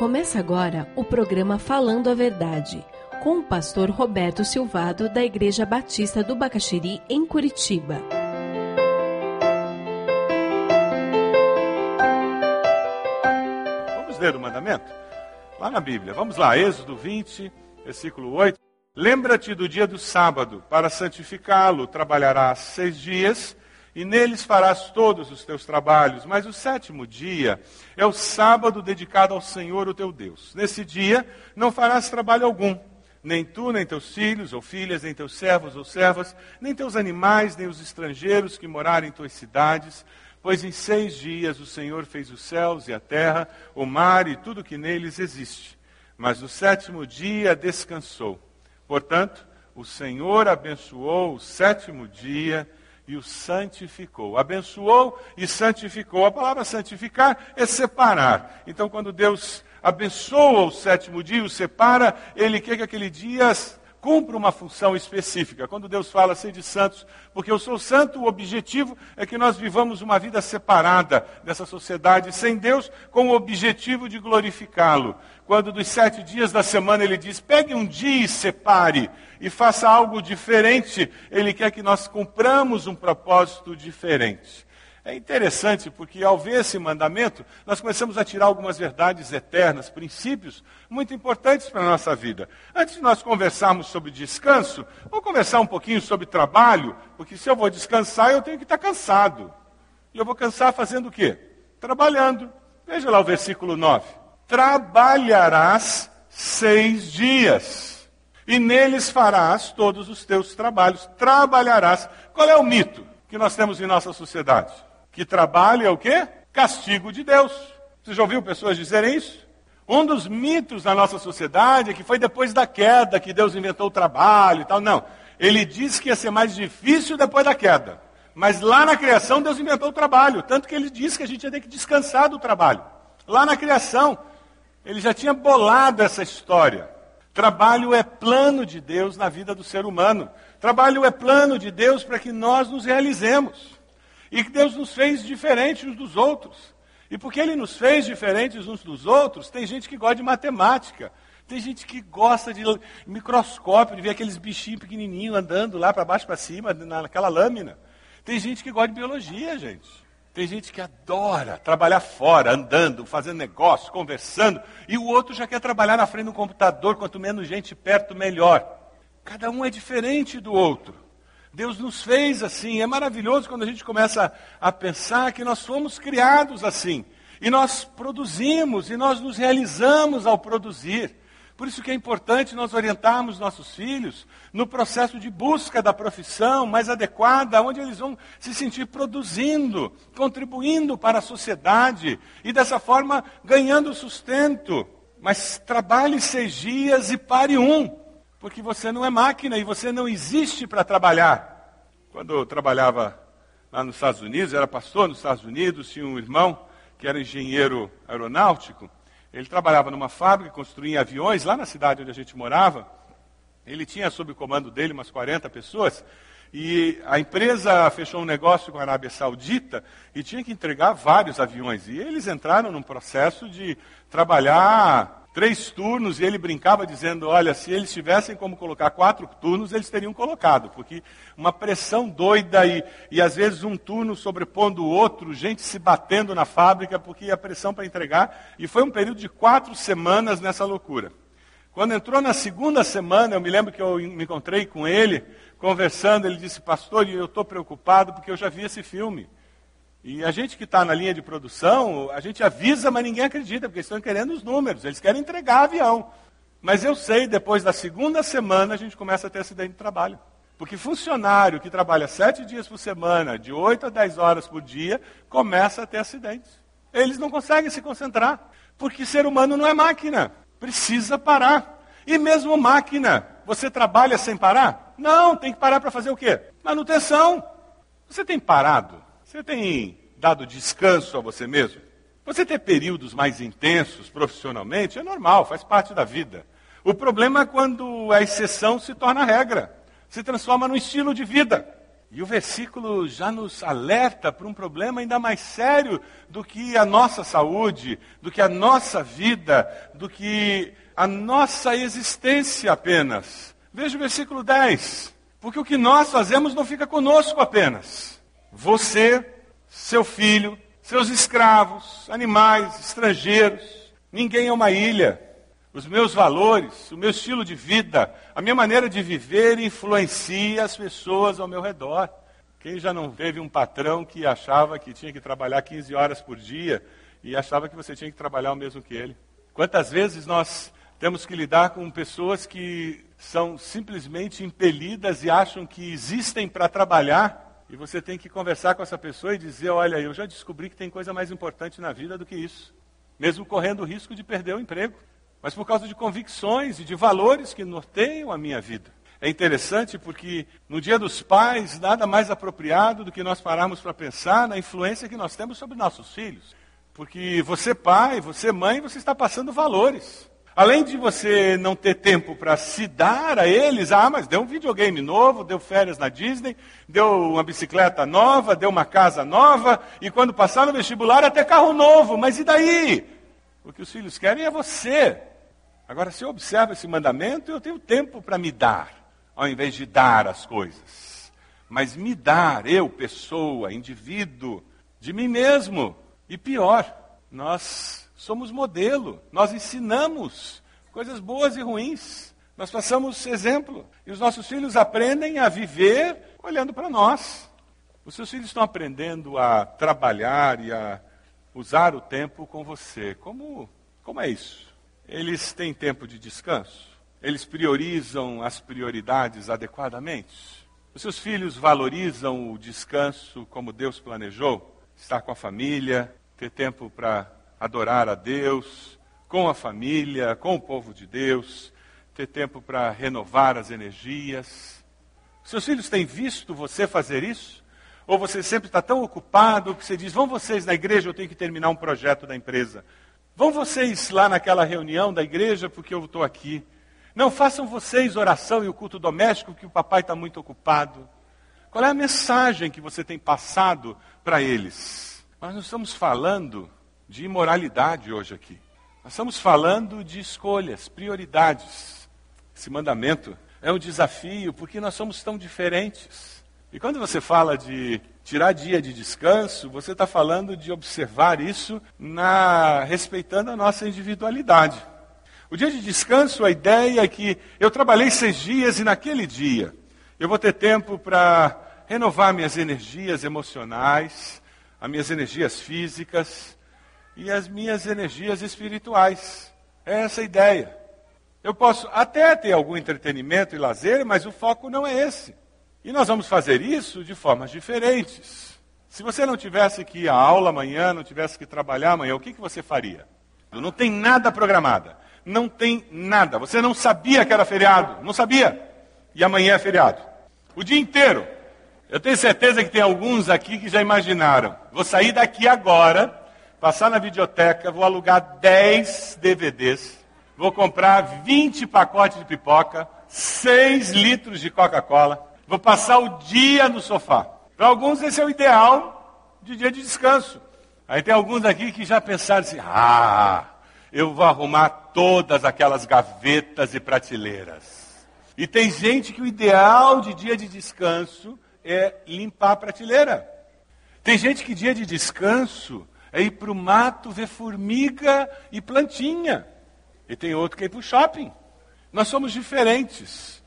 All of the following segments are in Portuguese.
Começa agora o programa Falando a Verdade, com o pastor Roberto Silvado, da Igreja Batista do Bacaxiri, em Curitiba. Vamos ler o mandamento? Lá na Bíblia. Vamos lá, Êxodo 20, versículo 8. Lembra-te do dia do sábado, para santificá-lo, trabalharás seis dias e neles farás todos os teus trabalhos. Mas o sétimo dia é o sábado dedicado ao Senhor, o teu Deus. Nesse dia não farás trabalho algum, nem tu, nem teus filhos ou filhas, nem teus servos ou servas, nem teus animais, nem os estrangeiros que morarem em tuas cidades. Pois em seis dias o Senhor fez os céus e a terra, o mar e tudo que neles existe. Mas no sétimo dia descansou. Portanto, o Senhor abençoou o sétimo dia e o santificou. Abençoou e santificou. A palavra santificar é separar. Então, quando Deus abençoa o sétimo dia, o separa, ele quer que aquele dia cumpra uma função específica. Quando Deus fala de santos, porque eu sou santo, o objetivo é que nós vivamos uma vida separada dessa sociedade, sem Deus, com o objetivo de glorificá-lo. Quando dos sete dias da semana ele diz, pegue um dia e separe, e faça algo diferente, ele quer que nós cumpramos um propósito diferente. É interessante porque ao ver esse mandamento, nós começamos a tirar algumas verdades eternas, princípios muito importantes para a nossa vida. Antes de nós conversarmos sobre descanso, vamos conversar um pouquinho sobre trabalho, porque se eu vou descansar, eu tenho que estar cansado. E eu vou cansar fazendo o quê? Trabalhando. Veja lá o versículo 9. Trabalharás seis dias, e neles farás todos os teus trabalhos. Trabalharás. Qual é o mito que nós temos em nossa sociedade? que trabalho é o quê? Castigo de Deus. Você já ouviu pessoas dizerem isso? Um dos mitos da nossa sociedade é que foi depois da queda que Deus inventou o trabalho e tal. Não. Ele disse que ia ser mais difícil depois da queda. Mas lá na criação Deus inventou o trabalho. Tanto que ele disse que a gente ia ter que descansar do trabalho. Lá na criação, ele já tinha bolado essa história. Trabalho é plano de Deus na vida do ser humano. Trabalho é plano de Deus para que nós nos realizemos. E que Deus nos fez diferentes uns dos outros. E porque Ele nos fez diferentes uns dos outros, tem gente que gosta de matemática. Tem gente que gosta de microscópio, de ver aqueles bichinhos pequenininhos andando lá para baixo para cima, naquela lâmina. Tem gente que gosta de biologia, gente. Tem gente que adora trabalhar fora, andando, fazendo negócio, conversando. E o outro já quer trabalhar na frente do computador, quanto menos gente perto, melhor. Cada um é diferente do outro. Deus nos fez assim. É maravilhoso quando a gente começa a pensar que nós fomos criados assim. E nós produzimos e nós nos realizamos ao produzir. Por isso que é importante nós orientarmos nossos filhos no processo de busca da profissão mais adequada, onde eles vão se sentir produzindo, contribuindo para a sociedade e dessa forma ganhando sustento. Mas trabalhe seis dias e pare um porque você não é máquina e você não existe para trabalhar. Quando eu trabalhava lá nos Estados Unidos, era pastor nos Estados Unidos, tinha um irmão que era engenheiro aeronáutico. Ele trabalhava numa fábrica, construía aviões lá na cidade onde a gente morava. Ele tinha sob o comando dele umas 40 pessoas. E a empresa fechou um negócio com a Arábia Saudita e tinha que entregar vários aviões. E eles entraram num processo de trabalhar três turnos e ele brincava dizendo: olha, se eles tivessem como colocar quatro turnos, eles teriam colocado, porque uma pressão doida e, e às vezes um turno sobrepondo o outro, gente se batendo na fábrica porque a pressão para entregar. E foi um período de quatro semanas nessa loucura. Quando entrou na segunda semana, eu me lembro que eu me encontrei com ele, conversando, ele disse: Pastor, eu estou preocupado porque eu já vi esse filme. E a gente que está na linha de produção, a gente avisa, mas ninguém acredita, porque estão querendo os números, eles querem entregar avião. Mas eu sei, depois da segunda semana, a gente começa a ter acidente de trabalho. Porque funcionário que trabalha sete dias por semana, de oito a dez horas por dia, começa a ter acidentes. Eles não conseguem se concentrar, porque ser humano não é máquina, precisa parar. E mesmo máquina, você trabalha sem parar? Não, tem que parar para fazer o quê? Manutenção. Você tem parado? Você tem dado descanso a você mesmo? Você ter períodos mais intensos profissionalmente é normal, faz parte da vida. O problema é quando a exceção se torna regra, se transforma num estilo de vida. E o versículo já nos alerta para um problema ainda mais sério do que a nossa saúde, do que a nossa vida, do que a nossa existência apenas. Veja o versículo 10. Porque o que nós fazemos não fica conosco apenas. Você, seu filho, seus escravos, animais, estrangeiros, ninguém é uma ilha. Os meus valores, o meu estilo de vida, a minha maneira de viver influencia as pessoas ao meu redor. Quem já não teve um patrão que achava que tinha que trabalhar 15 horas por dia e achava que você tinha que trabalhar o mesmo que ele? Quantas vezes nós temos que lidar com pessoas que são simplesmente impelidas e acham que existem para trabalhar, e você tem que conversar com essa pessoa e dizer: Olha, eu já descobri que tem coisa mais importante na vida do que isso, mesmo correndo o risco de perder o emprego, mas por causa de convicções e de valores que norteiam a minha vida. É interessante porque no Dia dos Pais, nada mais apropriado do que nós pararmos para pensar na influência que nós temos sobre nossos filhos. Porque você, pai, você, mãe, você está passando valores. Além de você não ter tempo para se dar a eles, ah, mas deu um videogame novo, deu férias na Disney, deu uma bicicleta nova, deu uma casa nova, e quando passar no vestibular até carro novo, mas e daí? O que os filhos querem é você. Agora, se eu observo esse mandamento, eu tenho tempo para me dar, ao invés de dar as coisas. Mas me dar, eu, pessoa, indivíduo, de mim mesmo. E pior, nós somos modelo, nós ensinamos coisas boas e ruins, nós passamos exemplo. E os nossos filhos aprendem a viver olhando para nós. Os seus filhos estão aprendendo a trabalhar e a usar o tempo com você. Como, como é isso? Eles têm tempo de descanso? Eles priorizam as prioridades adequadamente? Os seus filhos valorizam o descanso como Deus planejou? Estar com a família, ter tempo para adorar a Deus, com a família, com o povo de Deus, ter tempo para renovar as energias. Seus filhos têm visto você fazer isso? Ou você sempre está tão ocupado que você diz: vão vocês na igreja, eu tenho que terminar um projeto da empresa. Vão vocês lá naquela reunião da igreja porque eu estou aqui. Não façam vocês oração e o culto doméstico que o papai está muito ocupado. Qual é a mensagem que você tem passado para eles? Nós não estamos falando de imoralidade hoje aqui. Nós estamos falando de escolhas, prioridades. Esse mandamento é um desafio porque nós somos tão diferentes. E quando você fala de tirar dia de descanso, você está falando de observar isso na respeitando a nossa individualidade. O dia de descanso, a ideia é que eu trabalhei seis dias e naquele dia eu vou ter tempo para renovar minhas energias emocionais, as minhas energias físicas, e as minhas energias espirituais. É essa a ideia. Eu posso até ter algum entretenimento e lazer, mas o foco não é esse. E nós vamos fazer isso de formas diferentes. Se você não tivesse que ir à aula amanhã, não tivesse que trabalhar amanhã, o que, que você faria? Não tem nada programado. Não tem nada. Você não sabia que era feriado. Não sabia. E amanhã é feriado. O dia inteiro. Eu tenho certeza que tem alguns aqui que já imaginaram. Vou sair daqui agora passar na videoteca, vou alugar 10 DVDs, vou comprar 20 pacotes de pipoca, 6 litros de Coca-Cola, vou passar o dia no sofá. Para alguns esse é o ideal de dia de descanso. Aí tem alguns aqui que já pensaram assim: ah, eu vou arrumar todas aquelas gavetas e prateleiras. E tem gente que o ideal de dia de descanso é limpar a prateleira. Tem gente que dia de descanso é ir para o mato ver formiga e plantinha. E tem outro que é ir para o shopping. Nós somos diferentes.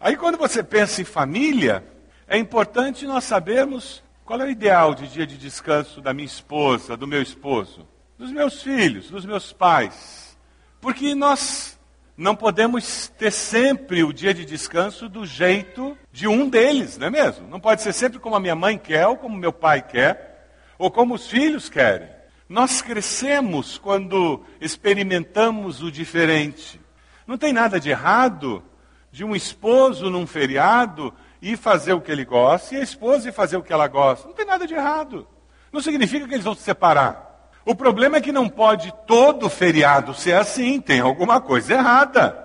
Aí quando você pensa em família, é importante nós sabermos qual é o ideal de dia de descanso da minha esposa, do meu esposo, dos meus filhos, dos meus pais. Porque nós não podemos ter sempre o dia de descanso do jeito de um deles, não é mesmo? Não pode ser sempre como a minha mãe quer ou como meu pai quer ou como os filhos querem. Nós crescemos quando experimentamos o diferente. Não tem nada de errado de um esposo num feriado ir fazer o que ele gosta e a esposa ir fazer o que ela gosta. Não tem nada de errado. Não significa que eles vão se separar. O problema é que não pode todo feriado ser assim, tem alguma coisa errada.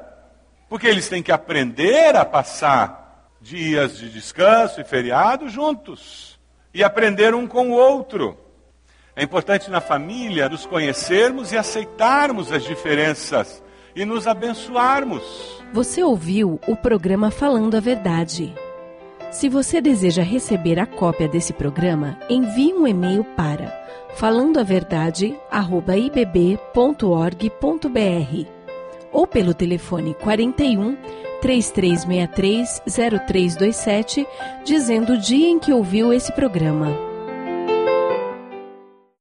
Porque eles têm que aprender a passar dias de descanso e feriado juntos e aprender um com o outro. É importante na família nos conhecermos e aceitarmos as diferenças e nos abençoarmos. Você ouviu o programa Falando a Verdade. Se você deseja receber a cópia desse programa, envie um e-mail para falandoaverdade@ibb.org.br ou pelo telefone 41 3363 0327, dizendo o dia em que ouviu esse programa.